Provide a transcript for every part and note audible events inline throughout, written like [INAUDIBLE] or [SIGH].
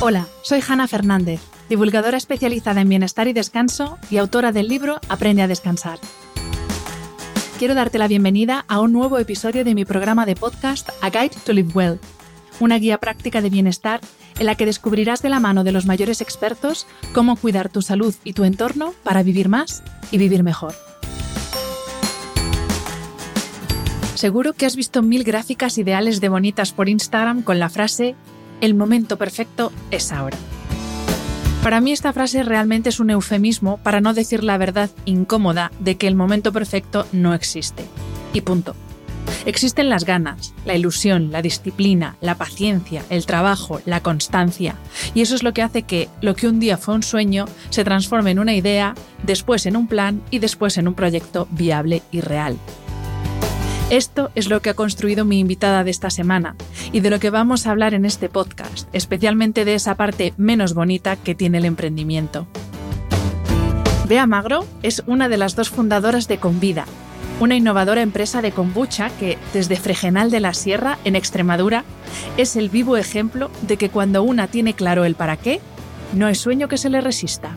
Hola, soy Hanna Fernández, divulgadora especializada en bienestar y descanso y autora del libro Aprende a descansar. Quiero darte la bienvenida a un nuevo episodio de mi programa de podcast A Guide to Live Well, una guía práctica de bienestar en la que descubrirás de la mano de los mayores expertos cómo cuidar tu salud y tu entorno para vivir más y vivir mejor. Seguro que has visto mil gráficas ideales de bonitas por Instagram con la frase el momento perfecto es ahora. Para mí esta frase realmente es un eufemismo para no decir la verdad incómoda de que el momento perfecto no existe. Y punto. Existen las ganas, la ilusión, la disciplina, la paciencia, el trabajo, la constancia. Y eso es lo que hace que lo que un día fue un sueño se transforme en una idea, después en un plan y después en un proyecto viable y real. Esto es lo que ha construido mi invitada de esta semana y de lo que vamos a hablar en este podcast, especialmente de esa parte menos bonita que tiene el emprendimiento. Bea Magro es una de las dos fundadoras de Convida, una innovadora empresa de kombucha que, desde Fregenal de la Sierra, en Extremadura, es el vivo ejemplo de que cuando una tiene claro el para qué, no es sueño que se le resista.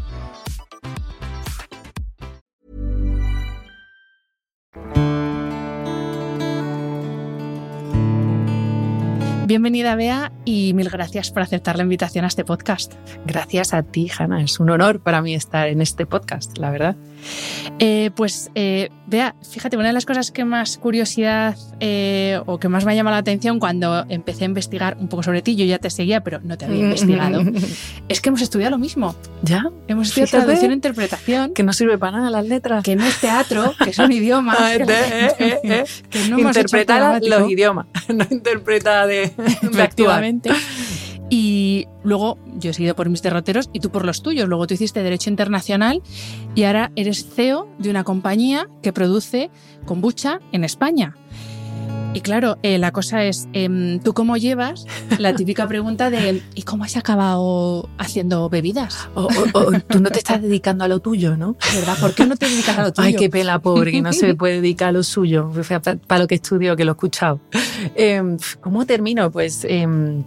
Bienvenida, Bea, y mil gracias por aceptar la invitación a este podcast. Gracias a ti, Hanna. Es un honor para mí estar en este podcast, la verdad. Eh, pues, eh, Bea, fíjate, una de las cosas que más curiosidad eh, o que más me ha llamado la atención cuando empecé a investigar un poco sobre ti, yo ya te seguía, pero no te había [LAUGHS] investigado, es que hemos estudiado lo mismo. ¿Ya? Hemos estudiado Fíjate. traducción e interpretación. Que no sirve para nada las letras. Que no es teatro, que son idiomas. [LAUGHS] que, [LAUGHS] que no hemos hecho Interpreta automático. los idiomas, no interpreta de, de actuar. Y luego yo he seguido por mis derroteros y tú por los tuyos. Luego tú hiciste Derecho Internacional y ahora eres CEO de una compañía que produce kombucha en España. Y claro, eh, la cosa es, em, ¿tú cómo llevas la [LAUGHS] típica pregunta de ¿y cómo has acabado haciendo bebidas? O, o- o tú no te estás dedicando a lo tuyo, ¿no? ¿Verdad? ¿Por qué no te dedicas a lo [LAUGHS] tuyo? Ay, qué pela, pobre, que no se puede dedicar a lo suyo. [LAUGHS] Para lo que estudio, que lo he escuchado. Em, ¿Cómo termino? Pues em,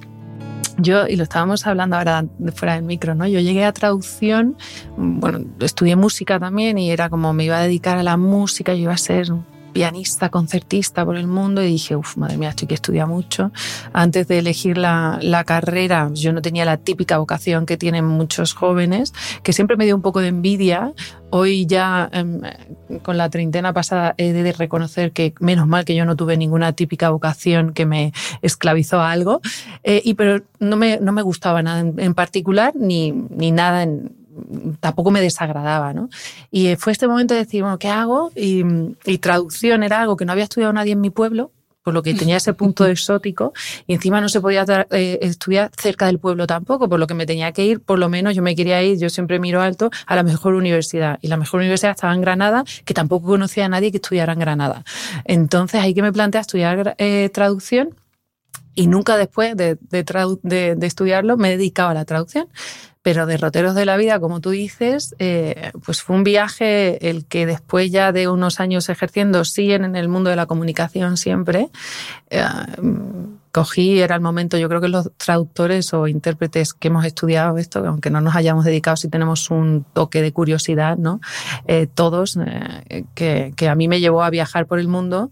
yo, y lo estábamos hablando ahora fuera del micro, ¿no? Yo llegué a traducción, bueno, estudié música también y era como me iba a dedicar a la música, yo iba a ser pianista, concertista por el mundo y dije, uff, madre mía, estoy que estudiar mucho. Antes de elegir la, la carrera, yo no tenía la típica vocación que tienen muchos jóvenes, que siempre me dio un poco de envidia. Hoy ya, em, con la treintena pasada, he de reconocer que menos mal que yo no tuve ninguna típica vocación que me esclavizó a algo, Eh, y, pero no me, no me gustaba nada en, en particular, ni, ni nada en, tampoco me desagradaba, ¿no? Y fue este momento de decir, bueno, ¿qué hago? Y, y traducción era algo que no había estudiado nadie en mi pueblo, por lo que [LAUGHS] tenía ese punto exótico, y encima no se podía eh, estudiar cerca del pueblo tampoco, por lo que me tenía que ir, por lo menos yo me quería ir, yo siempre miro alto, a la mejor universidad. Y la mejor universidad estaba en Granada, que tampoco conocía a nadie que estudiara en Granada. Entonces ahí que me planteé estudiar eh, traducción y nunca después de, de, de, estudiarlo me he dedicado a la traducción. Pero derroteros de la vida, como tú dices, eh, pues fue un viaje el que después ya de unos años ejerciendo, sí en el mundo de la comunicación siempre, eh, cogí, era el momento, yo creo que los traductores o intérpretes que hemos estudiado esto, aunque no nos hayamos dedicado, sí tenemos un toque de curiosidad, ¿no? Eh, todos, que, que a mí me llevó a viajar por el mundo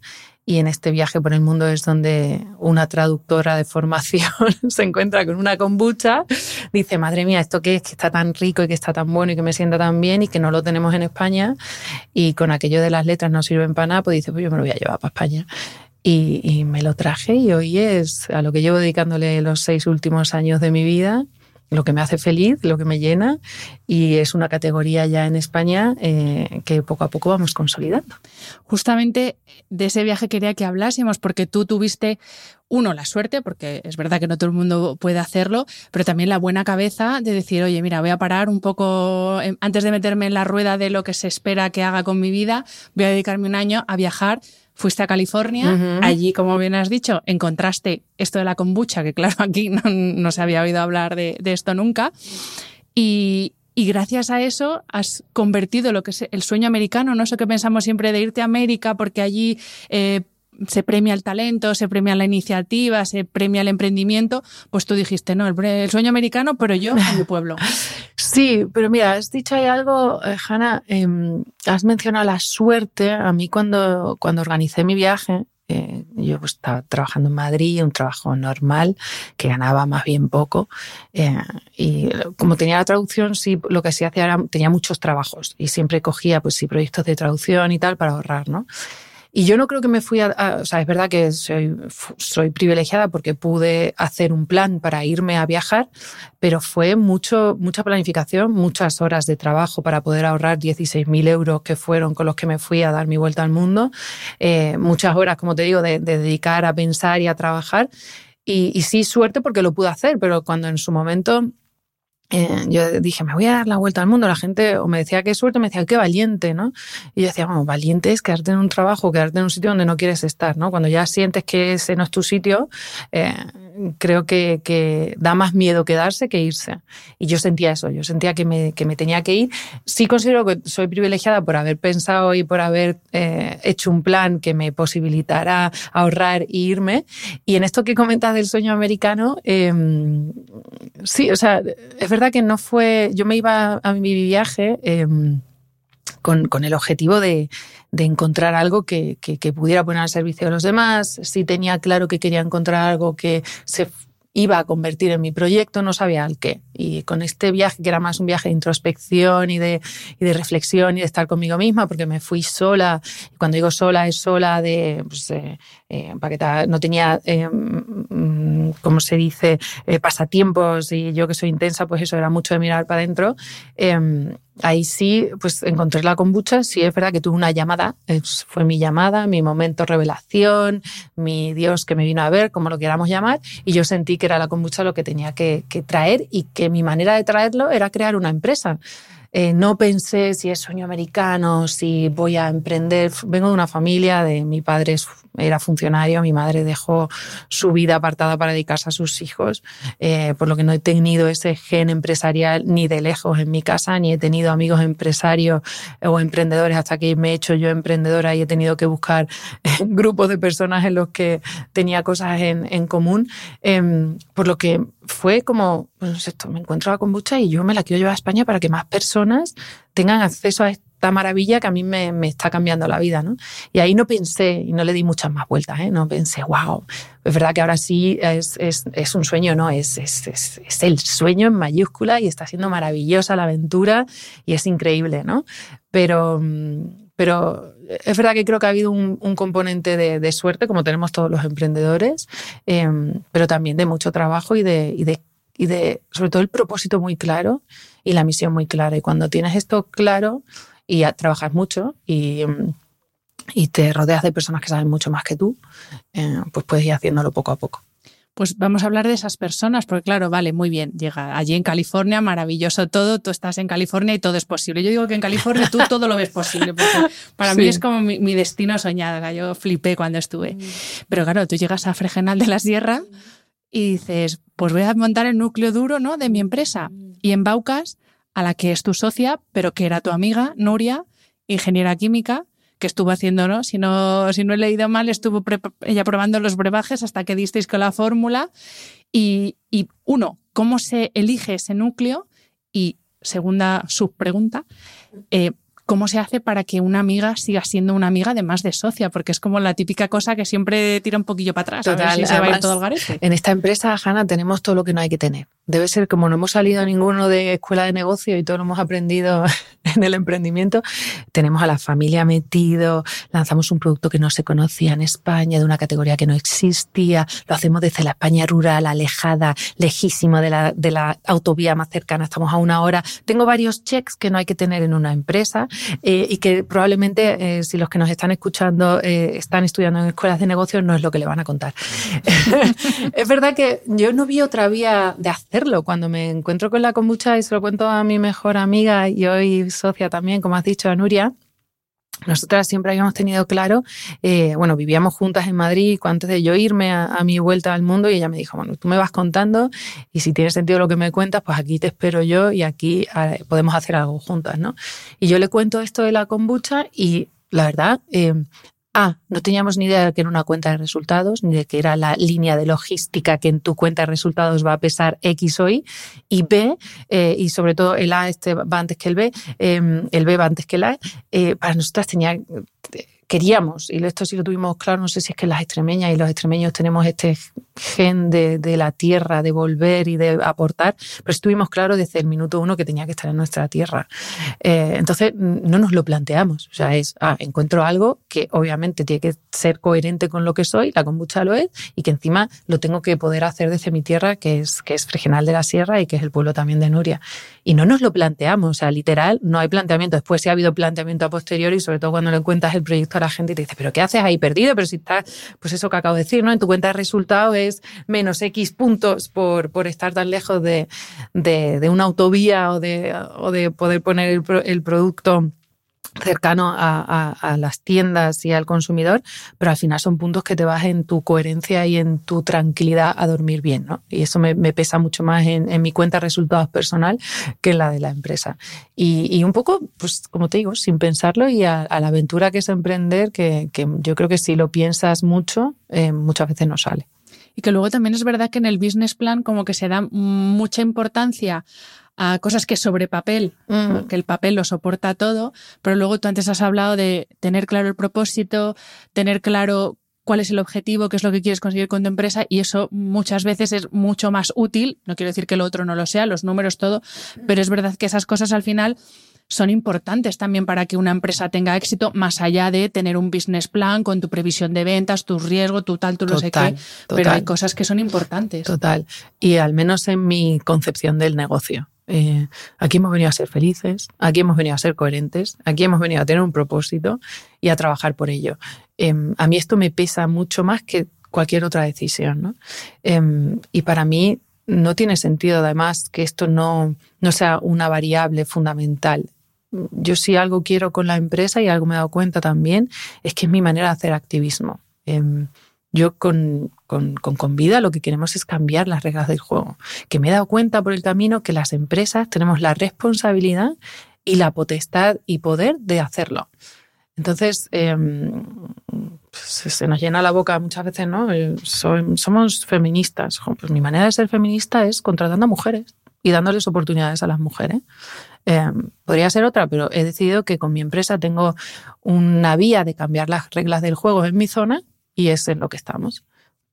y en este viaje por el mundo es donde una traductora de formación [LAUGHS] se encuentra con una kombucha, dice, madre mía, ¿esto qué es? Que está tan rico y que está tan bueno y que me sienta tan bien y que no lo tenemos en España. Y con aquello de las letras no sirven para nada, pues dice, pues yo me lo voy a llevar para España. Y, y me lo traje y hoy es a lo que llevo dedicándole los seis últimos años de mi vida lo que me hace feliz, lo que me llena y es una categoría ya en España eh, que poco a poco vamos consolidando. Justamente de ese viaje quería que hablásemos porque tú tuviste uno, la suerte, porque es verdad que no todo el mundo puede hacerlo, pero también la buena cabeza de decir, oye, mira, voy a parar un poco, em, antes de meterme en la rueda de lo que se espera que haga con mi vida, voy a dedicarme un año a viajar Fuiste a California, allí, como bien has dicho, encontraste esto de la kombucha, que claro, aquí [LAUGHS] no, se había oído hablar de, esto nunca. Y, gracias a eso has convertido lo que es el sueño americano, no sé qué pensamos siempre de irte a América porque allí eh, se premia el talento, se premia la iniciativa, se premia el emprendimiento, pues tú dijiste, no, el, sueño americano, pero yo en mi pueblo. [LAUGHS] Sí, pero mira, has dicho ahí algo, eh, Hanna, em, has mencionado la suerte. A mí cuando, cuando organicé mi viaje, eh, yo pues, estaba trabajando en Madrid, un trabajo normal, que ganaba más bien poco. Eh, y como tenía la traducción, sí, lo que sí hacía era, tenía muchos trabajos y siempre cogía, pues sí, proyectos de traducción y tal para ahorrar, ¿no? Y yo no creo que me fui a, o sea, es verdad que soy, soy privilegiada porque pude hacer un plan para irme a viajar, pero fue mucho, mucha planificación, muchas horas de trabajo para poder ahorrar 16.000 euros que fueron con los que me fui a dar mi vuelta al mundo, eh, muchas horas, como te digo, de, dedicar a pensar y a trabajar. Y, y sí, suerte porque lo pude hacer, pero cuando en su momento eh, yo dije, me voy a dar la vuelta al mundo. La gente o me decía qué suerte, me decía qué valiente, ¿no? Y yo decía, bueno, valiente es quedarte en un trabajo, quedarte en un sitio donde no quieres estar, ¿no? Cuando ya sientes que ese no es tu sitio, eh, creo que, que, da más miedo quedarse que irse. Y yo sentía eso, yo sentía que me, que me tenía que ir. Sí considero que soy privilegiada por haber pensado y por haber eh, hecho un plan que me posibilitara ahorrar e irme. Y en esto que comentas del sueño americano, em, sí, o sea, es verdad que no fue, yo me iba a mi viaje em, con, con, el objetivo de, de encontrar algo que, que, que, pudiera poner al servicio de los demás, si tenía claro que quería encontrar algo que se iba a convertir en mi proyecto, no sabía al qué. Y con este viaje, que era más un viaje de introspección y de, y de reflexión y de estar conmigo misma, porque me fui sola, y cuando digo sola es sola de, pues, eh, eh, no tenía, eh, mm, como se dice, eh, pasatiempos y yo que soy intensa, pues eso era mucho de mirar para adentro. Ahí sí, pues encontré la kombucha, sí es verdad que tuve una llamada, fue mi llamada, mi momento revelación, mi Dios que me vino a ver, como lo queramos llamar, y yo sentí que era la kombucha lo que tenía que, que traer y que mi manera de traerlo era crear una empresa. Eh, no pensé si es sueño americano, si voy a emprender. Vengo de una familia, de mi padre era funcionario, mi madre dejó su vida apartada para dedicarse a sus hijos, eh, por lo que no he tenido ese gen empresarial ni de lejos en mi casa, ni he tenido amigos empresarios o emprendedores. Hasta que me he hecho yo emprendedora y he tenido que buscar grupos de personas en los que tenía cosas en, común, em, por lo que fue como, pues esto, me encuentro la kombucha y yo me la quiero llevar a España para que más personas tengan acceso a esta maravilla que a mí me, me está cambiando la vida, ¿no? Y ahí no pensé, y no le di muchas más vueltas, ¿eh? No pensé, wow, es verdad que ahora sí es, es, es un sueño, ¿no? Es, es, el sueño en mayúscula y está siendo maravillosa la aventura y es increíble, ¿no? Pero, pero es verdad que creo que ha habido un, un componente de, de, suerte, como tenemos todos los emprendedores, eh, pero también de mucho trabajo y de, y de, y de, sobre todo, el propósito muy claro y la misión muy clara. Y cuando tienes esto claro y trabajas mucho y, y te rodeas de personas que saben mucho más que tú, eh, pues puedes ir haciéndolo poco a poco. Pues vamos a hablar de esas personas, porque claro, vale, muy bien, llega allí en California, maravilloso todo, tú estás en California y todo es posible. Yo digo que en California tú todo lo ves posible, porque para mí es como mi, destino soñado, yo flipé cuando estuve. Pero claro, tú llegas a Fregenal de la Sierra y dices, pues voy a montar el núcleo duro ¿no? de mi empresa. Y en Baucas, a la que es tu socia, pero que era tu amiga, Nuria, ingeniera química, que estuvo haciendo, ¿no? Si no, si no he leído mal, estuvo ella probando los brebajes hasta que disteis con la fórmula. Y, y, uno, ¿cómo se elige ese núcleo? Y segunda subpregunta, eh, ¿cómo se hace para que una amiga siga siendo una amiga además de socia? Porque es como la típica cosa que siempre tira un poquillo para atrás. a ver si se va a ir todo al garete. En esta empresa, Hanna, tenemos todo lo que no hay que tener debe ser como no hemos salido ninguno de escuela de negocio y todo lo hemos aprendido [LAUGHS] en el emprendimiento, tenemos a la familia metido, lanzamos un producto que no se conocía en España, de una categoría que no existía, lo hacemos desde la España rural, alejada, lejísima de la, de la autovía más cercana, estamos a una hora. Tengo varios checks que no hay que tener en una empresa eh, y que probablemente eh, si los que nos están escuchando eh, están estudiando en escuelas de negocios no es lo que le van a contar. [LAUGHS] es verdad que yo no vi otra vía de hacer cuando me encuentro con la kombucha y se lo cuento a mi mejor amiga y hoy socia también, como has dicho, a Nuria, nosotras siempre habíamos tenido claro, eh, bueno, vivíamos juntas en Madrid antes de yo irme a, mi vuelta al mundo y ella me dijo, bueno, tú me vas contando y si tiene sentido lo que me cuentas, pues aquí te espero yo y aquí eh, podemos hacer algo juntas, ¿no? Y yo le cuento esto de la kombucha y la verdad, eh, a, no teníamos ni idea de que era una cuenta de resultados, ni de que era la línea de logística que en tu cuenta de resultados va a pesar X o Y. Y B, eh, y sobre todo el A este va antes que el B, em, el B va antes que el A, eh, para nosotras tenía queríamos, y esto sí lo tuvimos claro, no sé si es que las extremeñas y los extremeños tenemos este gen de, de, la tierra, de volver y de aportar, pero estuvimos claros desde el minuto uno que tenía que estar en nuestra tierra. Eh, entonces, no nos lo planteamos. O sea, es, ah, encuentro algo que obviamente tiene que ser coherente con lo que soy, la kombucha lo es, y que encima lo tengo que poder hacer desde mi tierra, que es, que es Fregenal de la Sierra y que es el pueblo también de Nuria. Y no nos lo planteamos, o sea, literal, no hay planteamiento. Después sí ha habido planteamiento a posteriori, sobre todo cuando le cuentas el proyecto la gente te dice, pero ¿qué haces ahí perdido? Pero si estás, pues eso que acabo de decir, ¿no? En tu cuenta de resultados es menos X puntos por, por estar tan lejos de, de, una autovía o de, o de poder poner el, el producto cercano a, las tiendas y al consumidor, pero al final son puntos que te vas en tu coherencia y en tu tranquilidad a dormir bien, ¿no? Y eso me, pesa mucho más en, mi cuenta de resultados personal que en la de la empresa. Y, un poco, pues como te digo, sin pensarlo y a, la aventura que es emprender, que, yo creo que si lo piensas mucho, eh, muchas veces no sale. Y que luego también es verdad que en el business plan como que se da mucha importancia a cosas que sobre papel, mm. que el papel lo soporta todo, pero luego tú antes has hablado de tener claro el propósito, tener claro cuál es el objetivo, qué es lo que quieres conseguir con tu empresa y eso muchas veces es mucho más útil, no quiero decir que lo otro no lo sea, los números, todo, pero es verdad que esas cosas al final son importantes también para que una empresa tenga éxito, más allá de tener un business plan con tu previsión de ventas, tu riesgo, tu tal, tu no sé qué. Pero hay cosas que son importantes. Total. Y al menos en mi concepción del negocio. Eh, aquí hemos venido a ser felices, aquí hemos venido a ser coherentes, aquí hemos venido a tener un propósito y a trabajar por ello. Em, a mí esto me pesa mucho más que cualquier otra decisión. Em, y para mí no tiene sentido, además, que esto no, no sea una variable fundamental. Yo si algo quiero con la empresa y algo me he dado cuenta también, es que es mi manera de hacer activismo. Em, yo con, con, con, lo que queremos es cambiar las reglas del juego. Que me he dado cuenta por el camino que las empresas tenemos la responsabilidad y la potestad y poder de hacerlo. Entonces, em, se nos llena la boca muchas veces, ¿no? Eh, somos feministas. Pues mi manera de ser feminista es contratando a mujeres y dándoles oportunidades a las mujeres. Em, podría ser otra, pero he decidido que con mi empresa tengo una vía de cambiar las reglas del juego en mi zona y es en lo que estamos,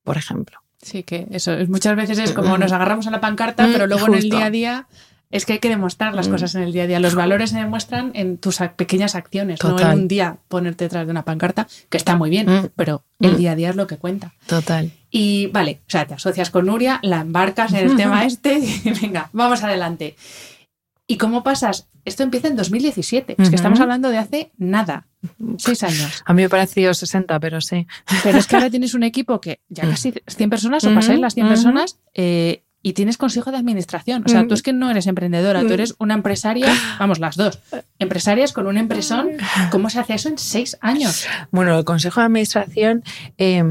por ejemplo. Sí, que eso muchas veces es como nos agarramos a la pancarta, pero luego en el día a día es que hay que demostrar las cosas en el día a día. Los valores se demuestran en tus pequeñas acciones, no en un día ponerte detrás de una pancarta, que está muy bien, mm. pero el mm. día a día es lo que cuenta. Total. Y vale, o sea, te asocias con Nuria, la embarcas en el tema [LAUGHS] este y venga, vamos adelante. ¿Y cómo pasas? Esto empieza en 2017, es que estamos hablando de hace nada. Seis años. A mí me pareció 60, pero sí. Pero es que ahora tienes un equipo que ya casi 100 personas o pasáis las 100 personas eh, y tienes consejo de administración. O sea, tú es que no eres emprendedora, tú eres una empresaria, vamos, las dos, empresarias con un empresón. ¿Cómo se hace eso en seis años? Bueno, el consejo de administración, eh,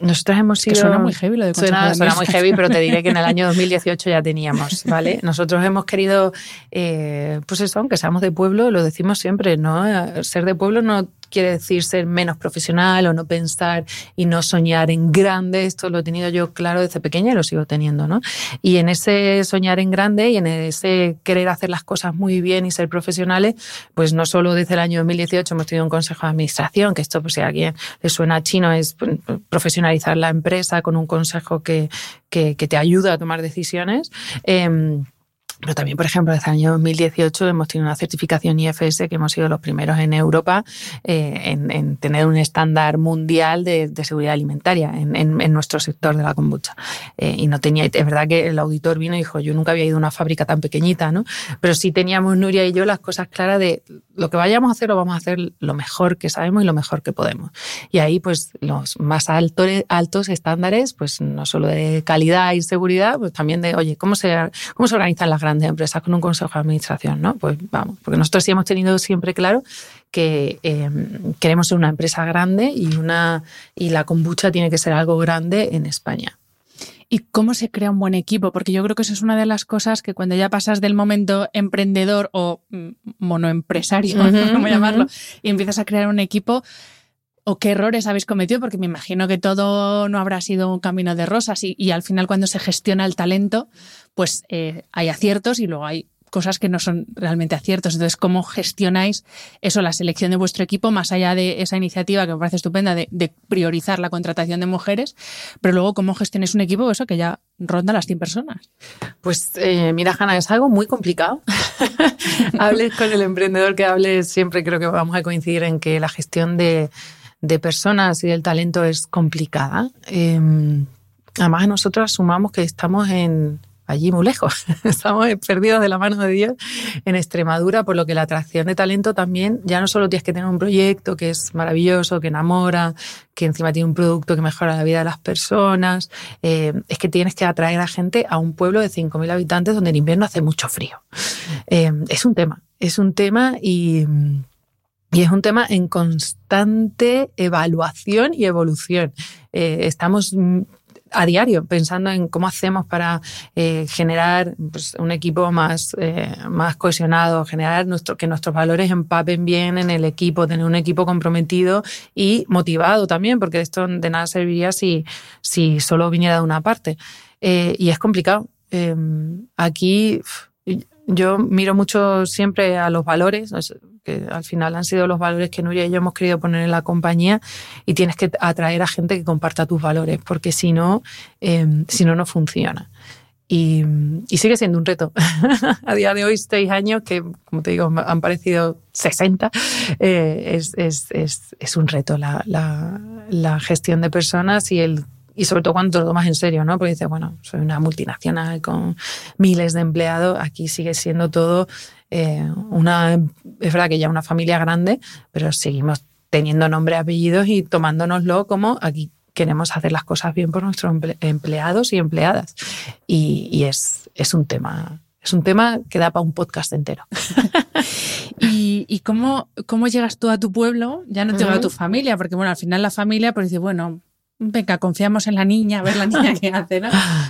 nosotros hemos sido... Que suena muy heavy lo de consejo Suena, de suena muy heavy, pero te diré que en el año [LAUGHS] 2018 ya teníamos, ¿vale? Nosotros hemos querido, eh, pues eso, aunque seamos de pueblo, lo decimos siempre, ¿no? Eh, Ser de pueblo no quiere decir ser menos profesional o no pensar y no soñar en grande. Esto lo he tenido yo claro desde pequeña y lo sigo teniendo, ¿no? Y en ese soñar en grande y en ese querer hacer las cosas muy bien y ser profesionales, pues no solo desde el año 2018 hemos tenido un consejo de administración, que esto, pues si a alguien le suena chino, es pues, profesionalizar la empresa con un consejo que, que, que te ayuda a tomar decisiones. Eh, pero también, por ejemplo, desde el año 2018 hemos tenido una certificación IFS que hemos sido los primeros en Europa eh, en, en, tener un estándar mundial de, de seguridad alimentaria en, en, en, nuestro sector de la kombucha. Eh, y no tenía, es verdad que el auditor vino y dijo, yo nunca había ido a una fábrica tan pequeñita, ¿no? Pero sí teníamos Nuria y yo las cosas claras de lo que vayamos a hacer lo vamos a hacer lo mejor que sabemos y lo mejor que podemos. Y ahí, pues, los más altos, altos estándares, pues no solo de calidad y seguridad, pues también de, oye, ¿cómo se, cómo se organizan las grandes empresas con un consejo de administración, ¿no? Pues vamos, porque nosotros sí hemos tenido siempre claro que eh, queremos ser una empresa grande y, una, y la kombucha tiene que ser algo grande en España. ¿Y cómo se crea un buen equipo? Porque yo creo que eso es una de las cosas que cuando ya pasas del momento emprendedor o mm, monoempresario, uh -huh, ¿cómo llamarlo? Uh -huh. Y empiezas a crear un equipo, o qué errores habéis cometido, porque me imagino que todo no habrá sido un camino de rosas y, al final cuando se gestiona el talento, pues eh, hay aciertos y luego hay cosas que no son realmente aciertos. Entonces, ¿cómo gestionáis eso, la selección de vuestro equipo, más allá de esa iniciativa que me parece estupenda de, de priorizar la contratación de mujeres, pero luego cómo gestionáis un equipo eso que ya ronda las 100 personas? Pues eh, mira, Hanna, es algo muy complicado. [LAUGHS] hables con el emprendedor que hables, siempre creo que vamos a coincidir en que la gestión de, de personas y del talento es complicada. Eh, además, nosotros asumamos que estamos en allí muy lejos. [LAUGHS] Estamos perdidos de la mano de Dios en Extremadura, por lo que la atracción de talento también, ya no solo tienes que tener un proyecto que es maravilloso, que enamora, que encima tiene un producto que mejora la vida de las personas, eh, es que tienes que atraer a gente a un pueblo de 5.000 habitantes donde en invierno hace mucho frío. Eh, es un tema, es un tema y... Y es un tema en constante evaluación y evolución. Eh, estamos a diario pensando en cómo hacemos para eh, generar pues, un equipo más, eh, más cohesionado, generar nuestro, que nuestros valores empapen bien en el equipo, tener un equipo comprometido y motivado también, porque esto de nada serviría si, si solo viniera de una parte. Y es complicado. aquí yo miro mucho siempre a los valores, que al final han sido los valores que Nuria y yo hemos querido poner en la compañía y tienes que atraer a gente que comparta tus valores, porque si no, eh, si no, no funciona. Y, sigue siendo un reto. [LAUGHS] a día de hoy, seis años, que como te digo, han parecido 60, eh, es, es, es, es, un reto la, la gestión de personas y el y sobre todo cuando te lo tomas en serio, ¿no? Porque dices, bueno, soy una multinacional con miles de empleados, aquí sigue siendo todo eh, una, es verdad que ya una familia grande, pero seguimos teniendo nombre, apellidos y tomándonoslo como aquí queremos hacer las cosas bien por nuestros empleados y empleadas. Y, y es, es un tema es un tema que da para un podcast entero. [LAUGHS] ¿Y, y cómo, cómo, llegas tú a tu pueblo? Ya no te uh -huh. a tu familia, porque bueno, al final la familia pues dice, bueno, venga, confiamos en la niña, a ver la niña [LAUGHS] qué hace, ¿no?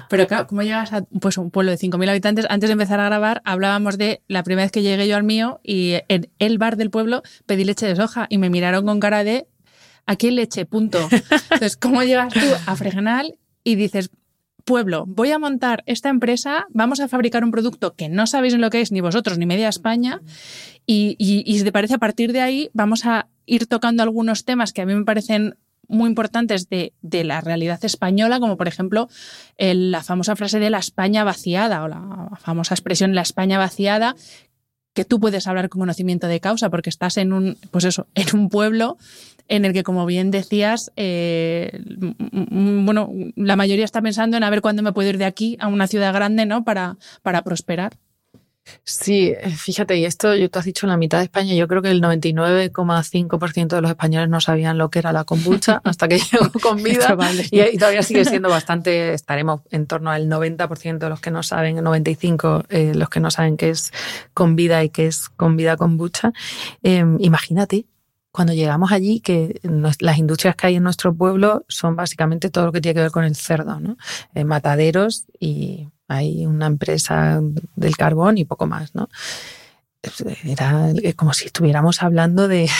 Pero claro, ¿cómo llegas a pues, un pueblo de 5.000 habitantes? Antes de empezar a grabar, hablábamos de la primera vez que llegué yo al mío y en el bar del pueblo pedí leche de soja y me miraron con cara de aquí hay leche, punto. [LAUGHS] Entonces, ¿cómo llegas tú a Fregenal y dices, pueblo, voy a montar esta empresa, vamos a fabricar un producto que no sabéis en lo que es, ni vosotros, ni media España, y, y, y si te parece, a partir de ahí vamos a ir tocando algunos temas que a mí me parecen muy importantes de, de, la realidad española, como por ejemplo la famosa frase de la España vaciada o la famosa expresión la España vaciada, que tú puedes hablar con conocimiento de causa porque estás en un, pues eso, [LAUGHS] en un pueblo en el que, como bien decías, eh, bueno, la mayoría está pensando en a ver cuándo me puedo ir de aquí a una ciudad grande, ¿no? Para, para prosperar. Sí, eh, fíjate, y esto yo te has dicho en la mitad de España, yo creo que el 99,5% de los españoles no sabían lo que era la kombucha [LAUGHS] hasta que llegó con vida. y, todavía sigue siendo bastante, estaremos en torno al 90% de los que no saben, el 95% eh, los que no saben qué es con vida y qué es con vida kombucha. Em, imagínate cuando llegamos allí que las industrias que hay en nuestro pueblo son básicamente todo lo que tiene que ver con el cerdo, ¿no? Eh, mataderos y hay una empresa del carbón y poco más, ¿no? Era como si estuviéramos hablando de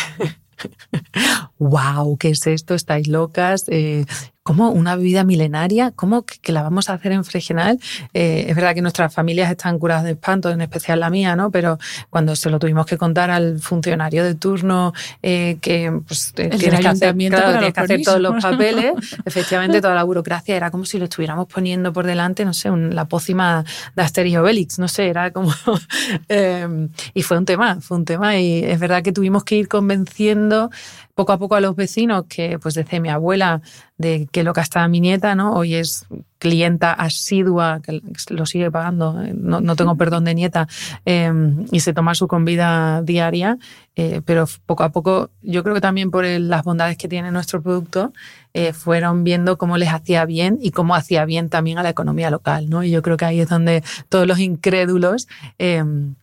[LAUGHS] wow, ¿qué es esto? ¿Estáis locas? Eh, ¿Cómo una bebida milenaria? ¿Cómo que, la vamos a hacer en Fregenal? Eh, es verdad que nuestras familias están curadas de espanto, en especial la mía, ¿no? Pero cuando se lo tuvimos que contar al funcionario de turno eh, que pues, tienes que hacer, que hacer todos los papeles, [LAUGHS] efectivamente toda la burocracia era como si lo estuviéramos poniendo por delante, no sé, la pócima de Asterix Obelix, no sé, era como... [LAUGHS] y fue un tema, fue un tema y es verdad que tuvimos que ir convenciendo poco a poco a los vecinos que, pues desde mi abuela, de que loca está mi nieta, ¿no? Hoy es clienta asidua, que lo sigue pagando, eh, no, tengo perdón de nieta, em, y se toma su convida diaria, eh, pero poco a poco, yo creo que también por las bondades que tiene nuestro producto, eh, fueron viendo cómo les hacía bien y cómo hacía bien también a la economía local, ¿no? Y yo creo que ahí es donde todos los incrédulos em,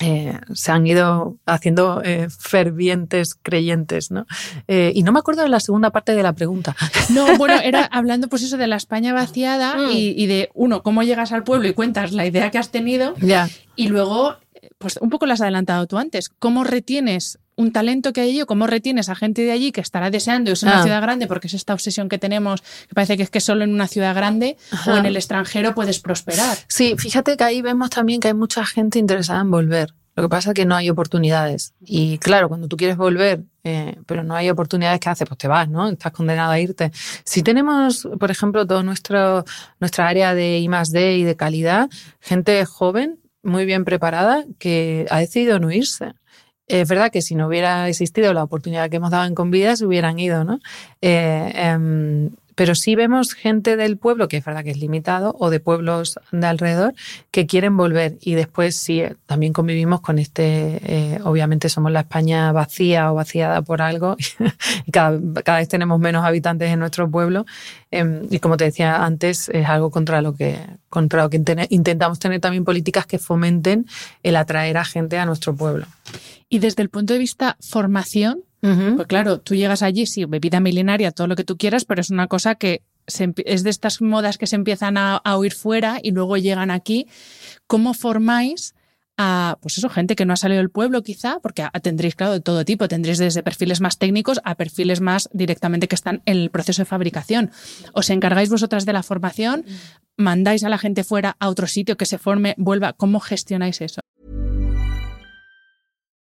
eh, se han ido haciendo eh, fervientes creyentes, ¿no? Eh, y no me acuerdo de la segunda parte de la pregunta. No, [LAUGHS] bueno, era hablando pues eso de la España vaciada mm. y, de, uno, cómo llegas al pueblo y cuentas la idea que has tenido. Ya. Y luego, pues un poco lo has adelantado tú antes, cómo retienes un talento que hay allí o cómo retienes a gente de allí que estará deseando irse a una ah. ciudad grande porque es esta obsesión que tenemos que parece que es que solo en una ciudad grande o en el extranjero puedes prosperar. Sí, fíjate que ahí vemos también que hay mucha gente interesada en volver. Lo que pasa es que no hay oportunidades. Y claro, cuando tú quieres volver, eh, pero no hay oportunidades, ¿qué haces? Pues te vas, ¿no? Estás condenado a irte. Si tenemos, por ejemplo, todo nuestro, nuestra área de I D y de calidad, gente joven, muy bien preparada, que ha decidido no irse. Es verdad que si no hubiera existido la oportunidad que hemos dado en Convida, se hubieran ido, ¿no? Eh, em, pero sí vemos gente del pueblo, que es verdad que es limitado, o de pueblos de alrededor, que quieren volver. Y después sí, también convivimos con este, eh, obviamente somos la España vacía o vaciada por algo, [LAUGHS] y cada, cada, vez tenemos menos habitantes en nuestro pueblo. Em, y como te decía antes, es algo contra lo que, contra lo que intentamos tener también políticas que fomenten el atraer a gente a nuestro pueblo. Y desde el punto de vista formación, pues claro, tú llegas allí, sí, bebida milenaria, todo lo que tú quieras, pero es una cosa que es de estas modas que se empiezan a, oír fuera y luego llegan aquí. ¿Cómo formáis a, pues eso, gente que no ha salido del pueblo quizá? Porque tendréis, claro, de todo tipo. Tendréis desde perfiles más técnicos a perfiles más directamente que están en el proceso de fabricación. ¿Os encargáis vosotras de la formación? ¿Mandáis a la gente fuera a otro sitio que se forme, vuelva? ¿Cómo gestionáis eso?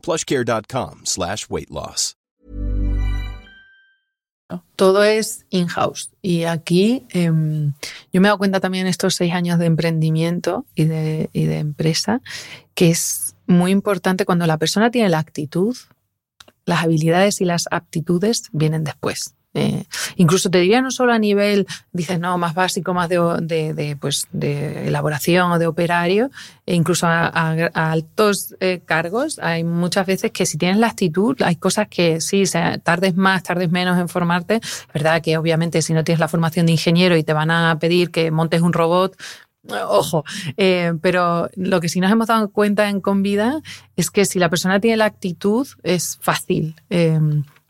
plushcare.com slash weight loss. Todo es in-house. Y aquí em, yo me he dado cuenta también estos seis años de emprendimiento y de empresa que es muy importante cuando la persona tiene la actitud, las habilidades y las aptitudes vienen después. Eh, incluso te diría no solo a nivel, dices, no, más básico, más de, pues, de elaboración o de operario, e incluso a, altos eh, cargos, hay muchas veces que si tienes la actitud, hay cosas que sí, tardes más, tardes menos en formarte. verdad que obviamente si no tienes la formación de ingeniero y te van a pedir que montes un robot, Ojo, eh, pero lo que sí nos hemos dado cuenta en Convida es que si la persona tiene la actitud, es fácil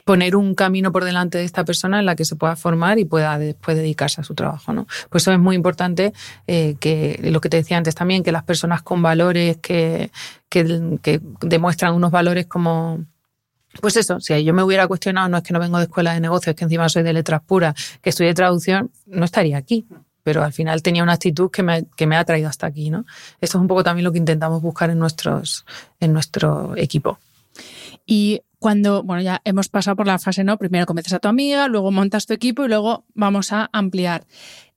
poner un camino por delante de esta persona en la que se pueda formar y pueda después dedicarse a su trabajo. ¿no? Pues eso es muy importante eh, que lo que te decía antes también, que las personas con valores que, que, demuestran unos valores como pues eso, si yo me hubiera cuestionado, no es que no vengo de escuela de negocios, es que encima soy de letras puras, que estudié traducción, no estaría aquí. pero al final tenía una actitud que me, que me ha traído hasta aquí, ¿no? Esto es un poco también lo que intentamos buscar en, nuestros, en nuestro equipo. Y cuando, bueno, ya hemos pasado por la fase, ¿no? Primero convences a tu amiga, luego montas tu equipo y luego vamos a ampliar.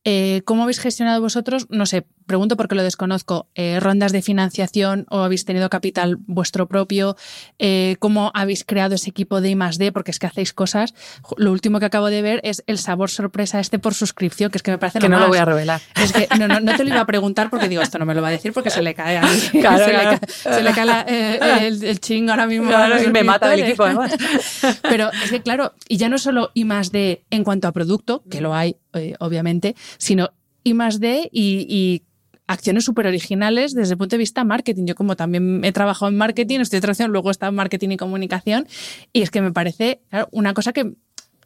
Eh, ¿Cómo habéis gestionado vosotros? No sé, pregunto porque lo desconozco. Eh, ¿Rondas de financiación o habéis tenido capital vuestro propio? Eh, ¿Cómo habéis creado ese equipo de I D? Porque es que hacéis cosas. Lo último que acabo de ver es el sabor sorpresa este por suscripción, que es que me parece Que no lo voy a revelar. Es que no, no, no, te lo iba a preguntar porque digo, esto no me lo va a decir porque se le cae a mí. [LAUGHS] Claro, se, Le cae, se, Le cae, el, el, chingo ahora mismo. Claro, me mata el equipo además. [LAUGHS] Pero es que claro, y ya no solo I D en cuanto a producto, que lo hay eh, obviamente, sino I más D y, y acciones súper originales desde el punto de vista marketing. Yo como también he trabajado en marketing, estoy traduciendo, luego estado en marketing y comunicación, y es que me parece una cosa que,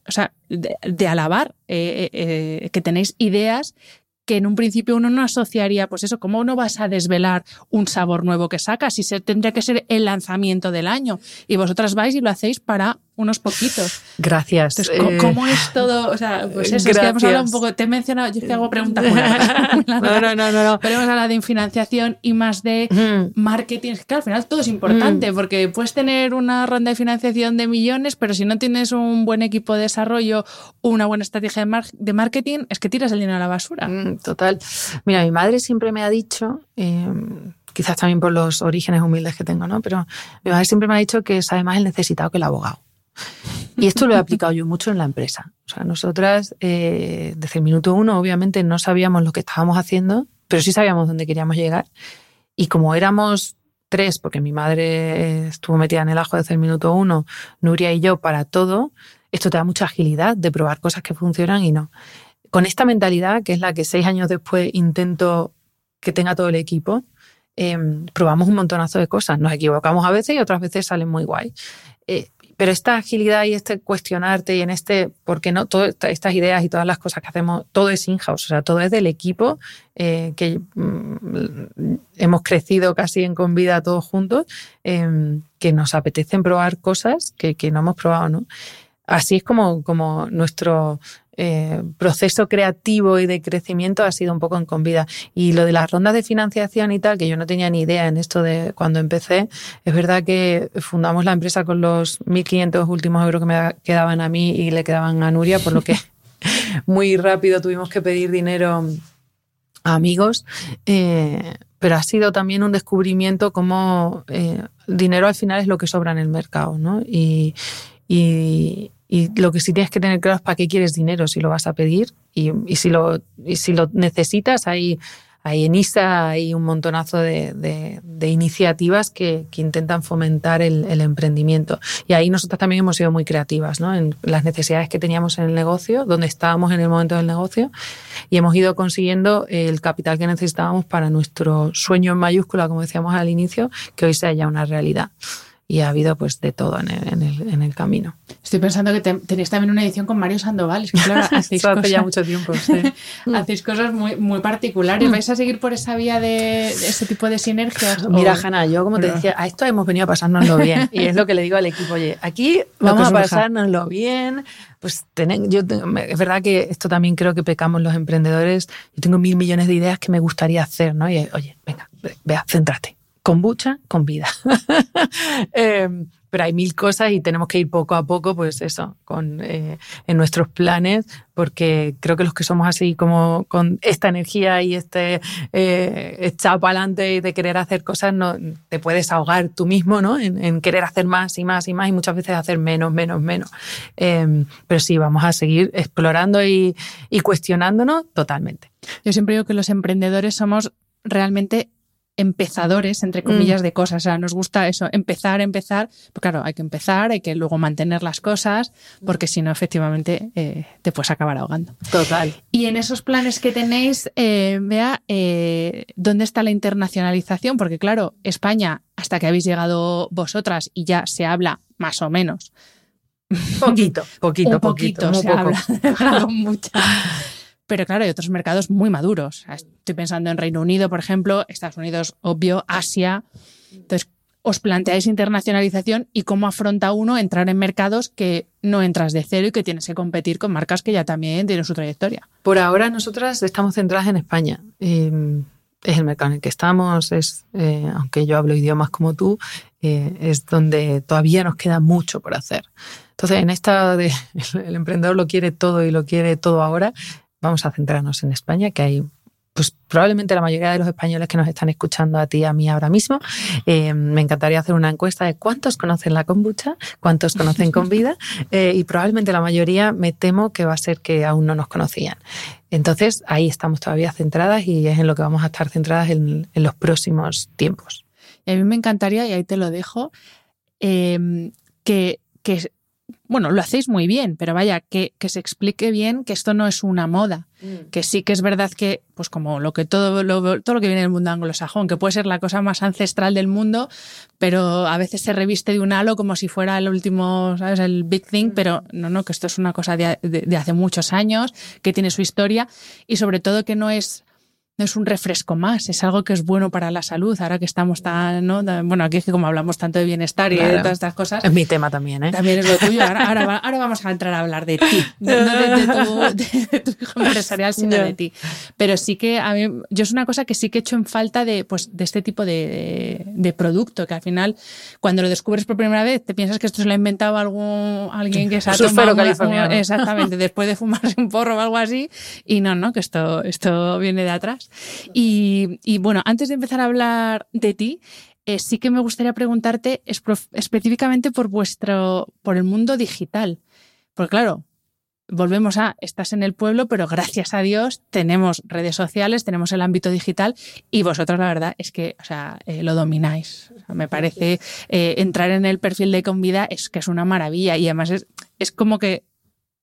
o sea, de, alabar, eh, eh, que tenéis ideas que en un principio uno no asociaría, pues eso, ¿cómo no vas a desvelar un sabor nuevo que sacas? Si se, tendría que ser el lanzamiento del año. Y vosotras vais y lo hacéis para unos poquitos. Gracias. Entonces, eh, ¿cómo, es todo? O sea, pues eso, es que hemos hablado un poco, te he mencionado, yo es que hago preguntas [LAUGHS] [LAUGHS] muy no, no, no, no, no. Pero hemos hablado de financiación y más de mm. marketing. Es que al final todo es importante, mm. porque puedes tener una ronda de financiación de millones, pero si no tienes un buen equipo de desarrollo, una buena estrategia de, mar de marketing, es que tiras el dinero a la basura. Mm, total. Mira, mi madre siempre me ha dicho... Eh, quizás también por los orígenes humildes que tengo, ¿no? Pero mi madre siempre me ha dicho que sabe más el necesitado que el abogado. Y esto lo he aplicado yo mucho en la empresa. O sea, nosotras eh, desde el minuto uno obviamente no sabíamos lo que estábamos haciendo, pero sí sabíamos dónde queríamos llegar. Y como éramos tres, porque mi madre estuvo metida en el ajo desde el minuto uno, Nuria y yo para todo, esto te da mucha agilidad de probar cosas que funcionan y no. Con esta mentalidad, que es la que seis años después intento que tenga todo el equipo, eh, probamos un montonazo de cosas. Nos equivocamos a veces y otras veces salen muy guay. Eh, pero esta agilidad y este cuestionarte y en este, porque no, todas estas ideas y todas las cosas que hacemos, todo es in-house, o sea, todo es del equipo eh, que mm, hemos crecido casi en Convida todos juntos, eh, que nos apetecen probar cosas que, que, no hemos probado, ¿no? Así es como, como nuestro, eh, proceso creativo y de crecimiento ha sido un poco en convida. Y lo de las rondas de financiación y tal, que yo no tenía ni idea en esto de cuando empecé, es verdad que fundamos la empresa con los 1.500 últimos euros que me quedaban a mí y le quedaban a Nuria, por lo que [LAUGHS] muy rápido tuvimos que pedir dinero a amigos. Eh, pero ha sido también un descubrimiento como eh, dinero al final es lo que sobra en el mercado, ¿no? Y, y, y lo que sí tienes que tener claro es para qué quieres dinero, si lo vas a pedir y, y si, lo, y si lo necesitas, hay, hay en ISA hay un montonazo de, de, de iniciativas que, que, intentan fomentar el, el, emprendimiento. Y ahí nosotros también hemos sido muy creativas ¿no? en las necesidades que teníamos en el negocio, donde estábamos en el momento del negocio, y hemos ido consiguiendo el capital que necesitábamos para nuestro sueño en mayúscula, como decíamos al inicio, que hoy sea ya una realidad y ha habido pues de todo en el, en el, en el camino. Estoy pensando que te, tenéis también una edición con Mario Sandoval, es que claro, [LAUGHS] hacéis Eso hace cosas, ya mucho tiempo, sí. [LAUGHS] hacéis cosas muy, muy particulares. ¿Vais a seguir por esa vía de, de ese tipo de sinergias? Mira, o... Hanna, yo como te decía, a esto hemos venido a pasárnoslo bien y es lo que le digo al equipo, oye, aquí vamos a pasárnoslo bien, pues ten, yo es verdad que esto también creo que pecamos los emprendedores. Yo tengo mil millones de ideas que me gustaría hacer, ¿no? Y oye, venga, vea, céntrate kombucha con vida. [LAUGHS] eh, pero hay mil cosas y tenemos que ir poco a poco, pues eso, con, eh, en nuestros planes, porque creo que los que somos así como con esta energía y este eh, echado para adelante de querer hacer cosas, no, te puedes ahogar tú mismo, ¿no? En, en, querer hacer más y más y más y muchas veces hacer menos, menos, menos. Eh, pero sí, vamos a seguir explorando y, y cuestionándonos totalmente. Yo siempre digo que los emprendedores somos realmente empezadores, entre comillas, mm. de cosas. O sea, nos gusta eso, empezar, empezar. Pues claro, hay que empezar, hay que luego mantener las cosas, porque si no, efectivamente, eh, te puedes acabar ahogando. Total. Y en esos planes que tenéis, eh, vea, eh, ¿dónde está la internacionalización? Porque claro, España, hasta que habéis llegado vosotras y ya se habla más o menos. Poquito, poquito, [LAUGHS] Un poquito, poquito se poco. habla, [LAUGHS] mucha. [LAUGHS] Pero claro, hay otros mercados muy maduros. Estoy pensando en Reino Unido, por ejemplo, Estados Unidos, obvio, Asia. Entonces, os planteáis internacionalización y cómo afronta uno entrar en mercados que no entras de cero y que tienes que competir con marcas que ya también tienen su trayectoria. Por ahora nosotras estamos centradas en España. Eh, es el mercado en el que estamos, es, eh, aunque yo hablo idiomas como tú, eh, es donde todavía nos queda mucho por hacer. Entonces, en esta de [LAUGHS] el emprendedor lo quiere todo y lo quiere todo ahora, vamos a centrarnos en España, que hay pues probablemente la mayoría de los españoles que nos están escuchando a ti y a mí ahora mismo, eh, me encantaría hacer una encuesta de cuántos conocen la kombucha, cuántos conocen con vida [LAUGHS] eh, y probablemente la mayoría me temo que va a ser que aún no nos conocían. Entonces ahí estamos todavía centradas y es en lo que vamos a estar centradas en, los próximos tiempos. Y a mí me encantaría, y ahí te lo dejo, eh, que, que bueno, lo hacéis muy bien, pero vaya, que, que, se explique bien que esto no es una moda, mm. que sí que es verdad que, pues como lo que todo lo, todo lo que viene del mundo anglosajón, que puede ser la cosa más ancestral del mundo, pero a veces se reviste de un halo como si fuera el último, ¿sabes? El big thing, mm. pero no, no, que esto es una cosa de, de hace muchos años, que tiene su historia y sobre todo que no es no es un refresco más, es algo que es bueno para la salud. Ahora que estamos tan, ¿no? Bueno, aquí es que como hablamos tanto de bienestar y de todas estas cosas. Es mi tema también, ¿eh? También es lo tuyo. Ahora, ahora, vamos a entrar a hablar de ti, no [LAUGHS] de, tu, hijo empresarial, sino de ti. Pero sí que a mí, yo es una cosa que sí que he hecho en falta de, pues, de este tipo de, de, producto, que al final, cuando lo descubres por primera vez, te piensas que esto se lo ha inventado algún, alguien que se ha tomado. californiano. exactamente, después de fumarse un porro o algo así. Y no, no, que esto, esto viene de atrás. Y, bueno, antes de empezar a hablar de ti, eh, sí que me gustaría preguntarte específicamente por vuestro, por el mundo digital. Porque claro, volvemos a, estás en el pueblo, pero gracias a Dios tenemos redes sociales, tenemos el ámbito digital y vosotros la verdad es que, o sea, eh, lo domináis. me parece eh, entrar en el perfil de Convida es que es una maravilla y además es, es como que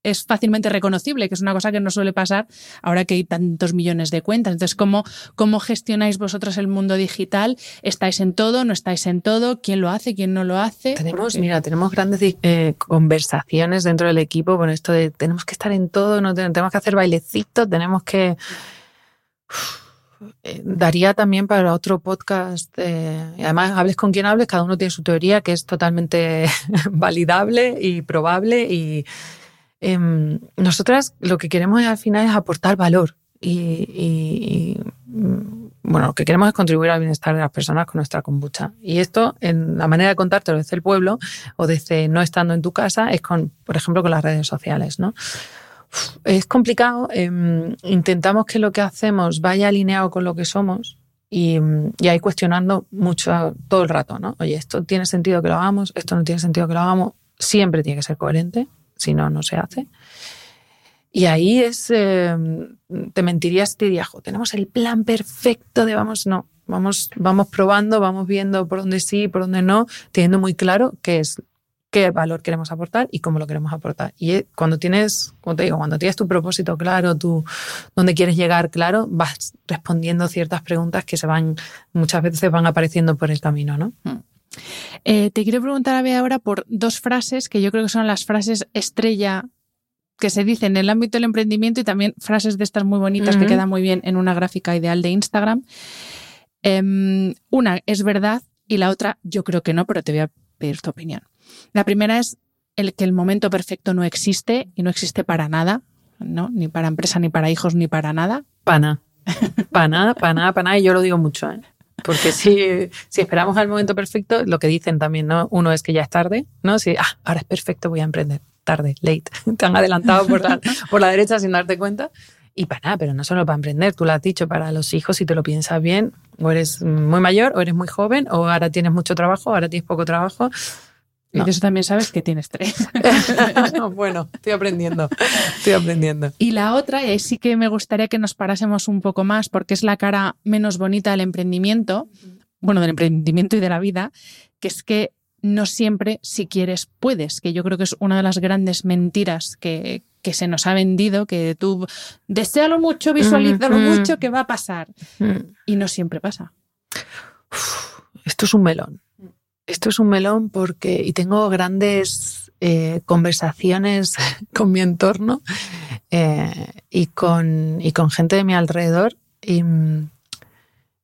es fácilmente reconocible, que es una cosa que no suele pasar ahora que hay tantos millones de cuentas. Entonces, ¿cómo, cómo gestionáis vosotros el mundo digital? ¿Estáis en todo? ¿No estáis en todo? ¿Quién lo hace? ¿Quién no lo hace? Tenemos, mira, tenemos grandes eh, conversaciones dentro del equipo con esto de tenemos que estar en todo, no tenemos que hacer bailecitos, tenemos que... Eh, daría también para otro podcast. Eh, además, hables con quien hables, cada uno tiene su teoría que es totalmente [LAUGHS] validable y probable y, Em, nosotras lo que queremos al final es aportar valor y, mm, bueno, lo que queremos es contribuir al bienestar de las personas con nuestra kombucha. Y esto, en la manera de contártelo desde el pueblo o desde no estando en tu casa, es con, por ejemplo, con las redes sociales, ¿no? es complicado. Em, intentamos que lo que hacemos vaya alineado con lo que somos y, y ahí cuestionando mucho todo el rato, ¿no? Oye, esto tiene sentido que lo hagamos, esto no tiene sentido que lo hagamos. Siempre tiene que ser coherente si no, no se hace. Y ahí es, eh, te mentirías te diría, tenemos el plan perfecto de vamos, no, vamos, vamos probando, vamos viendo por dónde sí, por dónde no, teniendo muy claro qué es, qué valor queremos aportar y cómo lo queremos aportar. Y eh, cuando tienes, como te digo, cuando tienes tu propósito claro, tu, dónde quieres llegar claro, vas respondiendo ciertas preguntas que se van, muchas veces van apareciendo por el camino, ¿no? Hmm. Eh, te quiero preguntar a ver ahora por dos frases que yo creo que son las frases estrella que se dicen en el ámbito del emprendimiento y también frases de estas muy bonitas que quedan muy bien en una gráfica ideal de Instagram. Em, una es verdad y la otra yo creo que no, pero te voy a pedir tu opinión. La primera es el que el momento perfecto no existe y no existe para nada, ¿no? Ni para empresa, ni para hijos, ni para nada. Para nada. Para nada, para nada, para nada. Y yo lo digo mucho. ¿eh? Porque si, si esperamos al momento perfecto, lo que dicen también, ¿no? Uno es que ya es tarde, ¿no? Si, ah, ahora es perfecto, voy a emprender. Tarde, late. [LAUGHS] Te han adelantado por la, por la derecha sin darte cuenta. Y para nada, pero no solo para emprender, tú lo has dicho, para los hijos, si te lo piensas bien, o eres muy mayor, o eres muy joven, o ahora tienes mucho trabajo, ahora tienes poco trabajo. Y de eso también sabes que tienes tres. [LAUGHS] bueno, estoy aprendiendo, estoy aprendiendo. Y la otra, y ahí sí que me gustaría que nos parásemos un poco más, porque es la cara menos bonita del emprendimiento, bueno, del emprendimiento y de la vida, que es que no siempre, si quieres, puedes, que yo creo que es una de las grandes mentiras que, que se nos ha vendido, que tú desealo mucho, visualízalo mucho, que va a pasar. Y no siempre pasa. esto es un melón esto es un melón porque, y tengo grandes eh, conversaciones [LAUGHS] con mi entorno eh, y, con, y con gente de mi alrededor. Y,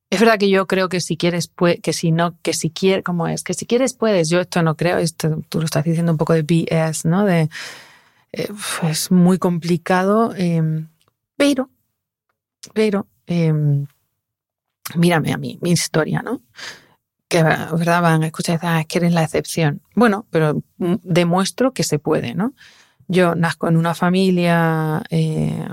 Es verdad que yo creo que si quieres, que si no, que si quieres, ¿cómo es? Que si quieres, puedes. Yo esto no creo, esto tú lo estás diciendo un poco de BS, ¿no? De, eh, es muy complicado, em, pero, pero, em, mírame a mí, mi historia, ¿no? Que, ¿verdad? Van a escuchar ah, es que eres la excepción. Bueno, pero mm, demuestro que se puede, ¿no? Yo nazco en una familia eh,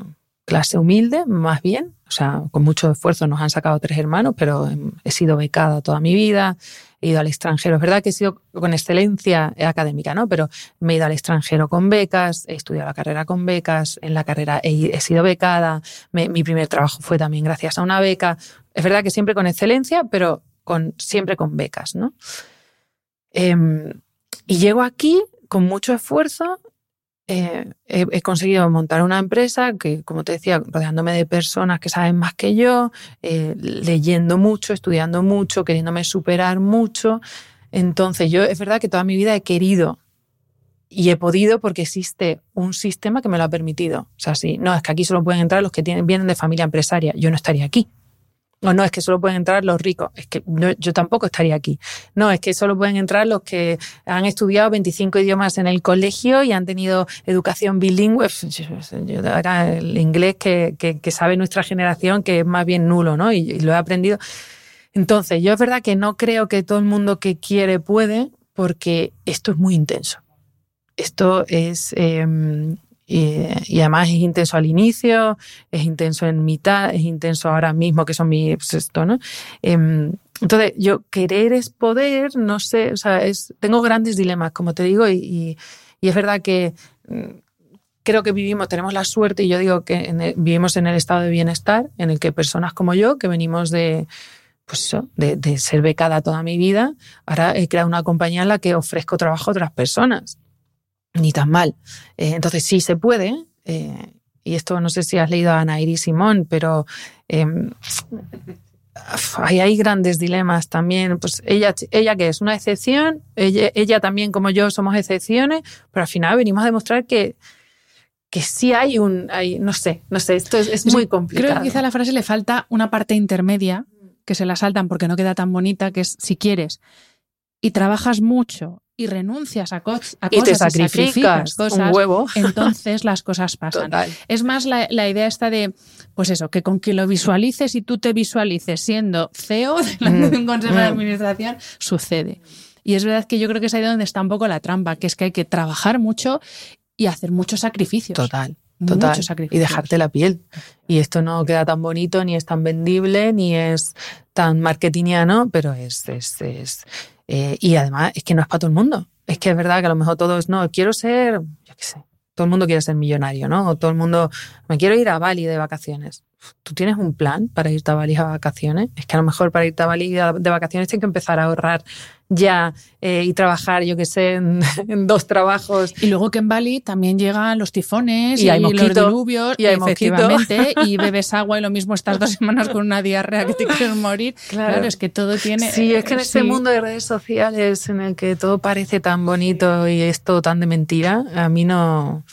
clase humilde, más bien, o sea, con mucho esfuerzo nos han sacado tres hermanos, pero he sido becada toda mi vida, he ido al extranjero. Es verdad que he sido con excelencia académica, ¿no? Pero me he ido al extranjero con becas, he estudiado la carrera con becas, en la carrera he, sido becada, mi primer trabajo fue también gracias a una beca. Es verdad que siempre con excelencia, pero siempre con becas, ¿no? Em, y llego aquí con mucho esfuerzo eh, he, conseguido montar una empresa que, como te decía, rodeándome de personas que saben más que yo, eh, leyendo mucho, estudiando mucho, queriéndome superar mucho. Entonces, yo es verdad que toda mi vida he querido y he podido porque existe un sistema que me lo ha permitido. O sea, sí, no, es que aquí solo pueden entrar los que tienen, vienen de familia empresaria. Yo no estaría aquí. O no, es que solo pueden entrar los ricos. Es que yo tampoco estaría aquí. No, es que solo pueden entrar los que han estudiado 25 idiomas en el colegio y han tenido educación bilingüe. Era el inglés que, que, sabe nuestra generación, que es más bien nulo, ¿no? Y, lo he aprendido. Entonces, yo es verdad que no creo que todo el mundo que quiere puede, porque esto es muy intenso. Esto es em, y, además es intenso al inicio, es intenso en mitad, es intenso ahora mismo, que son mis pues esto, ¿no? Em, entonces, yo querer es poder, no sé, o sea, es, tengo grandes dilemas, como te digo, y, es verdad que mm, creo que vivimos, tenemos la suerte, y yo digo que vivimos en el estado de bienestar, en el que personas como yo, que venimos de, pues eso, de, de, ser becada toda mi vida, ahora he creado una compañía en la que ofrezco trabajo a otras personas ni tan mal. Eh, entonces sí se puede. Eh, y esto no sé si has leído a Ana Iris Simón, pero em, hay, grandes dilemas también. Pues ella, ella que es una excepción, ella, también como yo somos excepciones, pero al final venimos a demostrar que, que sí hay un, hay, no sé, no sé, esto es, muy complicado. Creo que quizá a la frase le falta una parte intermedia que se la saltan porque no queda tan bonita, que es si quieres y trabajas mucho y renuncias a, cosas y te sacrificas, cosas, un huevo. [LAUGHS] entonces las cosas pasan. Es más la, idea esta de, pues eso, que con que lo visualices y tú te visualices siendo CEO delante de un mm. consejo de mm. administración, sucede. Y es verdad que yo creo que es ahí donde está un poco la trampa, que es que hay que trabajar mucho y hacer muchos sacrificios. Total. Total. Y dejarte la piel. Y esto no queda tan bonito, ni es tan vendible, ni es tan marketingiano, pero es, es, es eh, y además es que no es para todo el mundo. Es que es verdad que a lo mejor todos, no, quiero ser, yo qué sé, todo el mundo quiere ser millonario, ¿no? O todo el mundo, me quiero ir a Bali de vacaciones. ¿Tú tienes un plan para irte a Bali a vacaciones? Es que a lo mejor para irte a Bali de vacaciones tienes que empezar a ahorrar ya eh, y trabajar, yo que sé, [LAUGHS] en, dos trabajos. Y luego que en Bali también llegan los tifones y, hay los diluvios, y efectivamente, [LAUGHS] y bebes agua y lo mismo estás dos semanas con una diarrea que te [LAUGHS] quieres morir. Claro, es que todo tiene... Sí, es que en este mundo de redes sociales en el que todo parece tan bonito y es todo tan de mentira, a mí no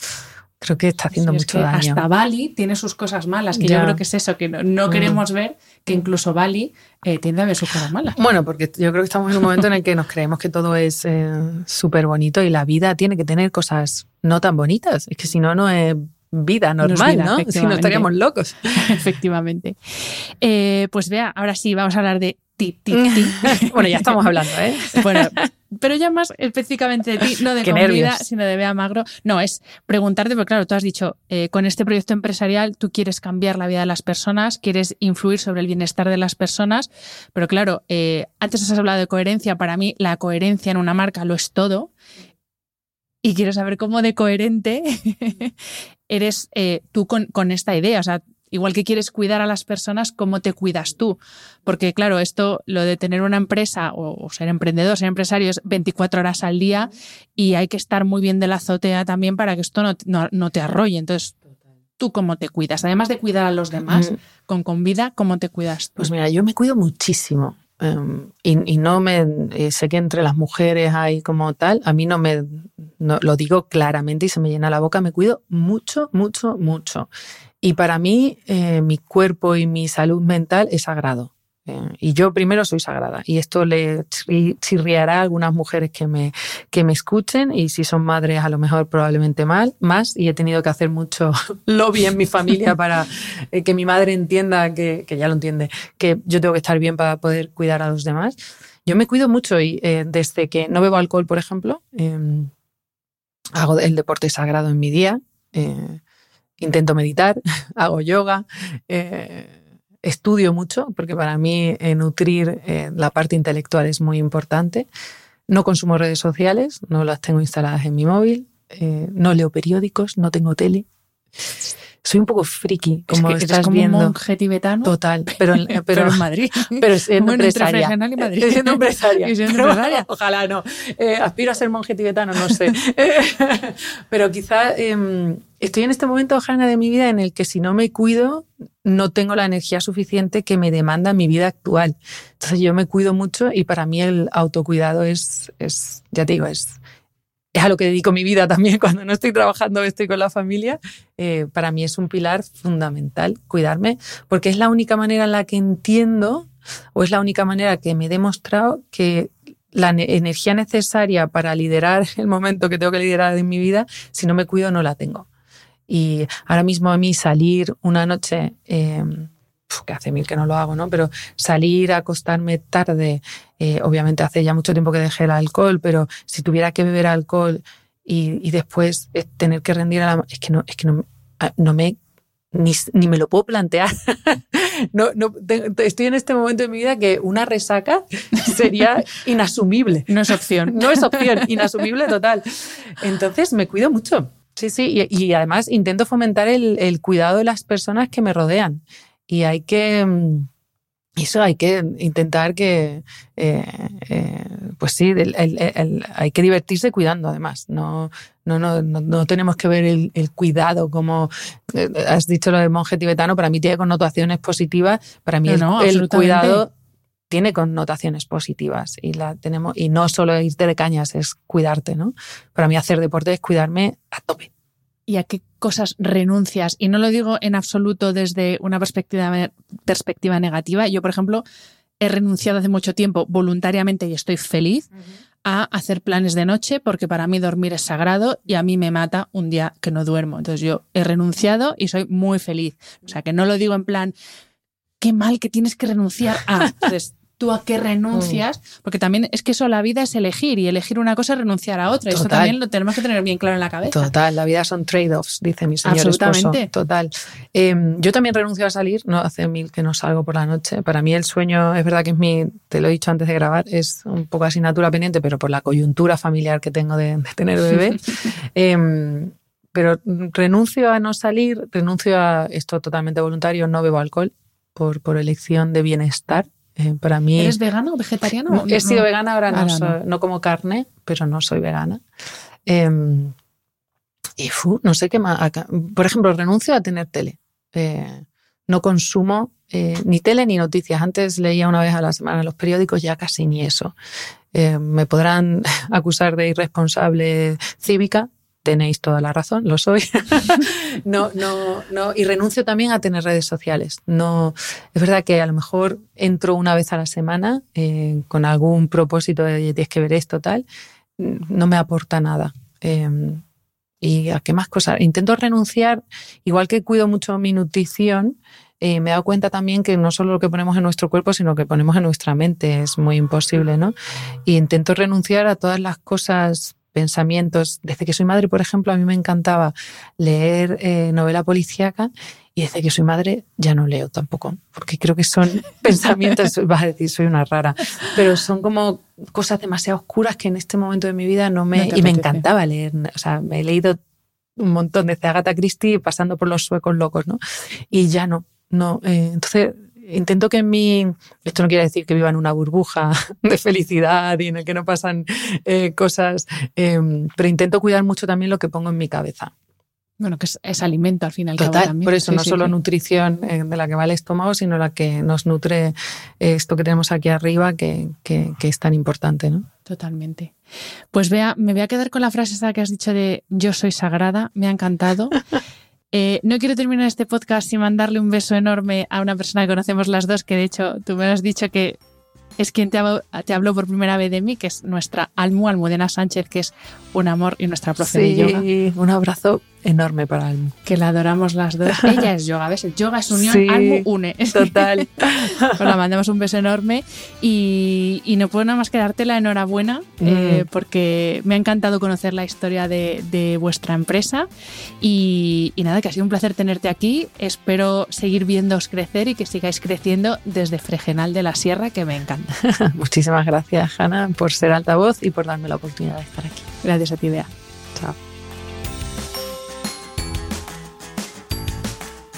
creo que está haciendo mucho daño. Hasta Bali tiene sus cosas malas, que yo creo que es eso, que no, mm. queremos ver que incluso Bali eh, tiende a ver sus cosas malas. Bueno, porque yo creo que estamos en un momento en el que nos creemos que todo es eh, súper bonito y la vida tiene que tener cosas no tan bonitas. Es que si no, no es vida normal, ¿no? Si no estaríamos locos. [LAUGHS] Efectivamente. Eh, pues vea, ahora sí, vamos a hablar de ti, ti, ti. [LAUGHS] bueno, ya estamos hablando, ¿eh? bueno, pero ya más específicamente de ti, no de [LAUGHS] comida, sino de Bea Magro. No, es preguntarte, porque claro, tú has dicho, eh, con este proyecto empresarial tú quieres cambiar la vida de las personas, quieres influir sobre el bienestar de las personas, pero claro, eh, antes has hablado de coherencia, para mí la coherencia en una marca lo es todo. Y quiero saber cómo de coherente [LAUGHS] eres eh, tú con, con esta idea. O sea, Igual que quieres cuidar a las personas, ¿cómo te cuidas tú? Porque claro, esto, lo de tener una empresa o, ser emprendedor, ser empresario es 24 horas al día y hay que estar muy bien de la azotea también para que esto no, te arrolle. Entonces, ¿tú cómo te cuidas? Además de cuidar a los demás, con convida, ¿cómo te cuidas Pues mira, yo me cuido muchísimo. Em, y, no me eh, sé que entre las mujeres hay como tal, a mí no me lo digo claramente y se me llena la boca, me cuido mucho, mucho, mucho. Y para mí, eh, mi cuerpo y mi salud mental es sagrado. Eh, y yo primero soy sagrada. Y esto le chirriará a algunas mujeres que me, que me escuchen. Y si son madres, a lo mejor probablemente mal, más. Y he tenido que hacer mucho [LAUGHS] lobby en mi familia [LAUGHS] para eh, que mi madre entienda, que, que, ya lo entiende, que yo tengo que estar bien para poder cuidar a los demás. Yo me cuido mucho y eh, desde que no bebo alcohol, por ejemplo, em, hago el deporte sagrado en mi día. Intento meditar, [LAUGHS] hago yoga estudio mucho, porque para mí eh, nutrir eh, la parte intelectual es muy importante. No consumo redes sociales, no las tengo instaladas en mi móvil, eh, no leo periódicos, no tengo tele. Soy un poco friki, como es que estás como viendo. un monje tibetano. Total, [LAUGHS] pero, pero, en Madrid. Pero siendo empresaria. Y Madrid. [LAUGHS] Siendo empresaria. [LAUGHS] y siendo empresaria. ojalá no. aspiro a ser monje tibetano, no sé. pero quizá em, estoy en este momento, Hanna, de mi vida en el que si no me cuido, no tengo la energía suficiente que me demanda mi vida actual. Entonces yo me cuido mucho y para mí el autocuidado es, es ya te digo, es, es a lo que dedico mi vida también [LAUGHS] cuando no estoy trabajando, estoy con la familia. Eh, para mí es un pilar fundamental cuidarme porque es la única manera en la que entiendo o es la única manera que me he demostrado que la energía necesaria para liderar [LAUGHS] el momento que tengo que liderar en mi vida, si no me cuido no la tengo. Y ahora mismo a mí salir una noche, que hace mil que no lo hago, ¿no? Pero salir a acostarme tarde, eh, obviamente hace ya mucho tiempo que dejé el alcohol, pero si tuviera que beber alcohol y, después tener que rendir a la... Es que no, es que no, ah, no me... Ni, ni me lo puedo plantear. [LAUGHS] no, no, estoy en este momento de mi vida que una resaca sería [LAUGHS] inasumible. No es opción. [LAUGHS] No es opción, inasumible total. Entonces me cuido mucho. Sí, sí, y, además intento fomentar el, cuidado de las personas que me rodean. Y hay que, mm, eso hay que intentar que, eh, eh, pues sí, hay que divertirse cuidando además. No, no, no, no, tenemos que ver el, cuidado como, eh, has dicho lo de monje tibetano, para mí tiene connotaciones positivas. Para mí el, cuidado tiene connotaciones positivas y la tenemos y no solo irte de cañas es cuidarte, ¿no? Para mí hacer deporte es cuidarme a tope. ¿Y a qué cosas renuncias? Y no lo digo en absoluto desde una perspectiva, perspectiva negativa. Yo, por ejemplo, he renunciado hace mucho tiempo voluntariamente y estoy feliz a hacer planes de noche porque para mí dormir es sagrado y a mí me mata un día que no duermo. Entonces yo he renunciado y soy muy feliz. O sea, que no lo digo en plan, qué mal que tienes que renunciar a. [LAUGHS] Entonces, tú a qué renuncias, mm. porque también es que eso la vida es elegir y elegir una cosa es renunciar a otra. Eso también lo tenemos que tener bien claro en la cabeza. Total, la vida son trade-offs, dice mi señor Absolutamente. Total. Em, yo también renuncio a salir, no hace mil que no salgo por la noche. Para mí el sueño, es verdad que es mi, te lo he dicho antes de grabar, es un poco asignatura pendiente, pero por la coyuntura familiar que tengo de, tener bebé. [LAUGHS] Em, pero renuncio a no salir, renuncio a esto totalmente voluntario, no bebo alcohol por, por elección de bienestar eh, para mí. ¿Eres vegano o vegetariano? He sido vegana, ahora no, no. como carne, pero no soy vegana. Em, y no sé qué más. Por ejemplo, renuncio a tener tele. Eh, no consumo eh, ni tele ni noticias. Antes leía una vez a la semana los periódicos, ya casi ni eso. me podrán [LAUGHS] acusar de irresponsable cívica, tenéis toda la razón, lo soy. [LAUGHS] no, no, no, y renuncio también a tener redes sociales. No, es verdad que a lo mejor entro una vez a la semana eh, con algún propósito de tienes que ver esto, tal, no me aporta nada. Em, ¿Y a qué más cosas? Intento renunciar, igual que cuido mucho mi nutrición, eh, me he dado cuenta también que no solo lo que ponemos en nuestro cuerpo, sino lo que ponemos en nuestra mente es muy imposible, ¿no? Y intento renunciar a todas las cosas pensamientos. Desde que soy madre, por ejemplo, a mí me encantaba leer eh, novela policíaca y desde que soy madre ya no leo tampoco, porque creo que son [LAUGHS] pensamientos, vas a decir, soy una rara, pero son como cosas demasiado oscuras que en este momento de mi vida no me... y me encantaba leer, o sea, me he leído un montón desde Agatha Christie pasando por los suecos locos, ¿no? Y ya no, no. Eh, entonces intento que en mi, esto no quiere decir que viva en una burbuja [LAUGHS] de felicidad y en el que no pasan eh, cosas, em, pero intento cuidar mucho también lo que pongo en mi cabeza. Bueno, que es, alimento al final. Total, por eso no solo nutrición eh, de la que va el estómago, sino la que nos nutre esto que tenemos aquí arriba, que, que, es tan importante, ¿no? Totalmente. Pues vea, me voy a quedar con la frase esa que has dicho de yo soy sagrada, me ha encantado. [LAUGHS] Eh, no quiero terminar este podcast sin mandarle un beso enorme a una persona que conocemos las dos, que de hecho tú me has dicho que es quien te, habló por primera vez de mí, que es nuestra Almu Almudena Sánchez, que es un amor y nuestra profe de yoga. Un abrazo enorme para Almu. Que la adoramos las dos. [LAUGHS] Ella es yoga, ¿ves? El yoga es unión, Almu une. Total. [LAUGHS] pues la mandamos un beso enorme y, no puedo nada más que darte la enhorabuena eh, mm. porque me ha encantado conocer la historia de, vuestra empresa y, y, nada, que ha sido un placer tenerte aquí. Espero seguir viéndoos crecer y que sigáis creciendo desde Fregenal de la Sierra, que me encanta. [LAUGHS] Muchísimas gracias, Hanna, por ser altavoz y por darme la oportunidad de estar aquí. Gracias a ti, Bea. Chao.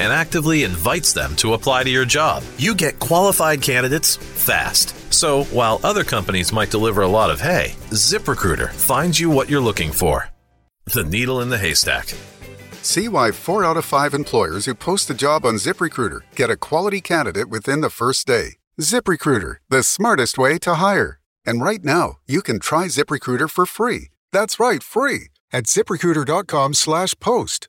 and actively invites them to apply to your job. You get qualified candidates fast. So, while other companies might deliver a lot of hay, ZipRecruiter finds you what you're looking for. The needle in the haystack. See why four out of five employers who post a job on ZipRecruiter get a quality candidate within the first day. ZipRecruiter, the smartest way to hire. And right now, you can try ZipRecruiter for free. That's right, free at ziprecruiter.com slash post.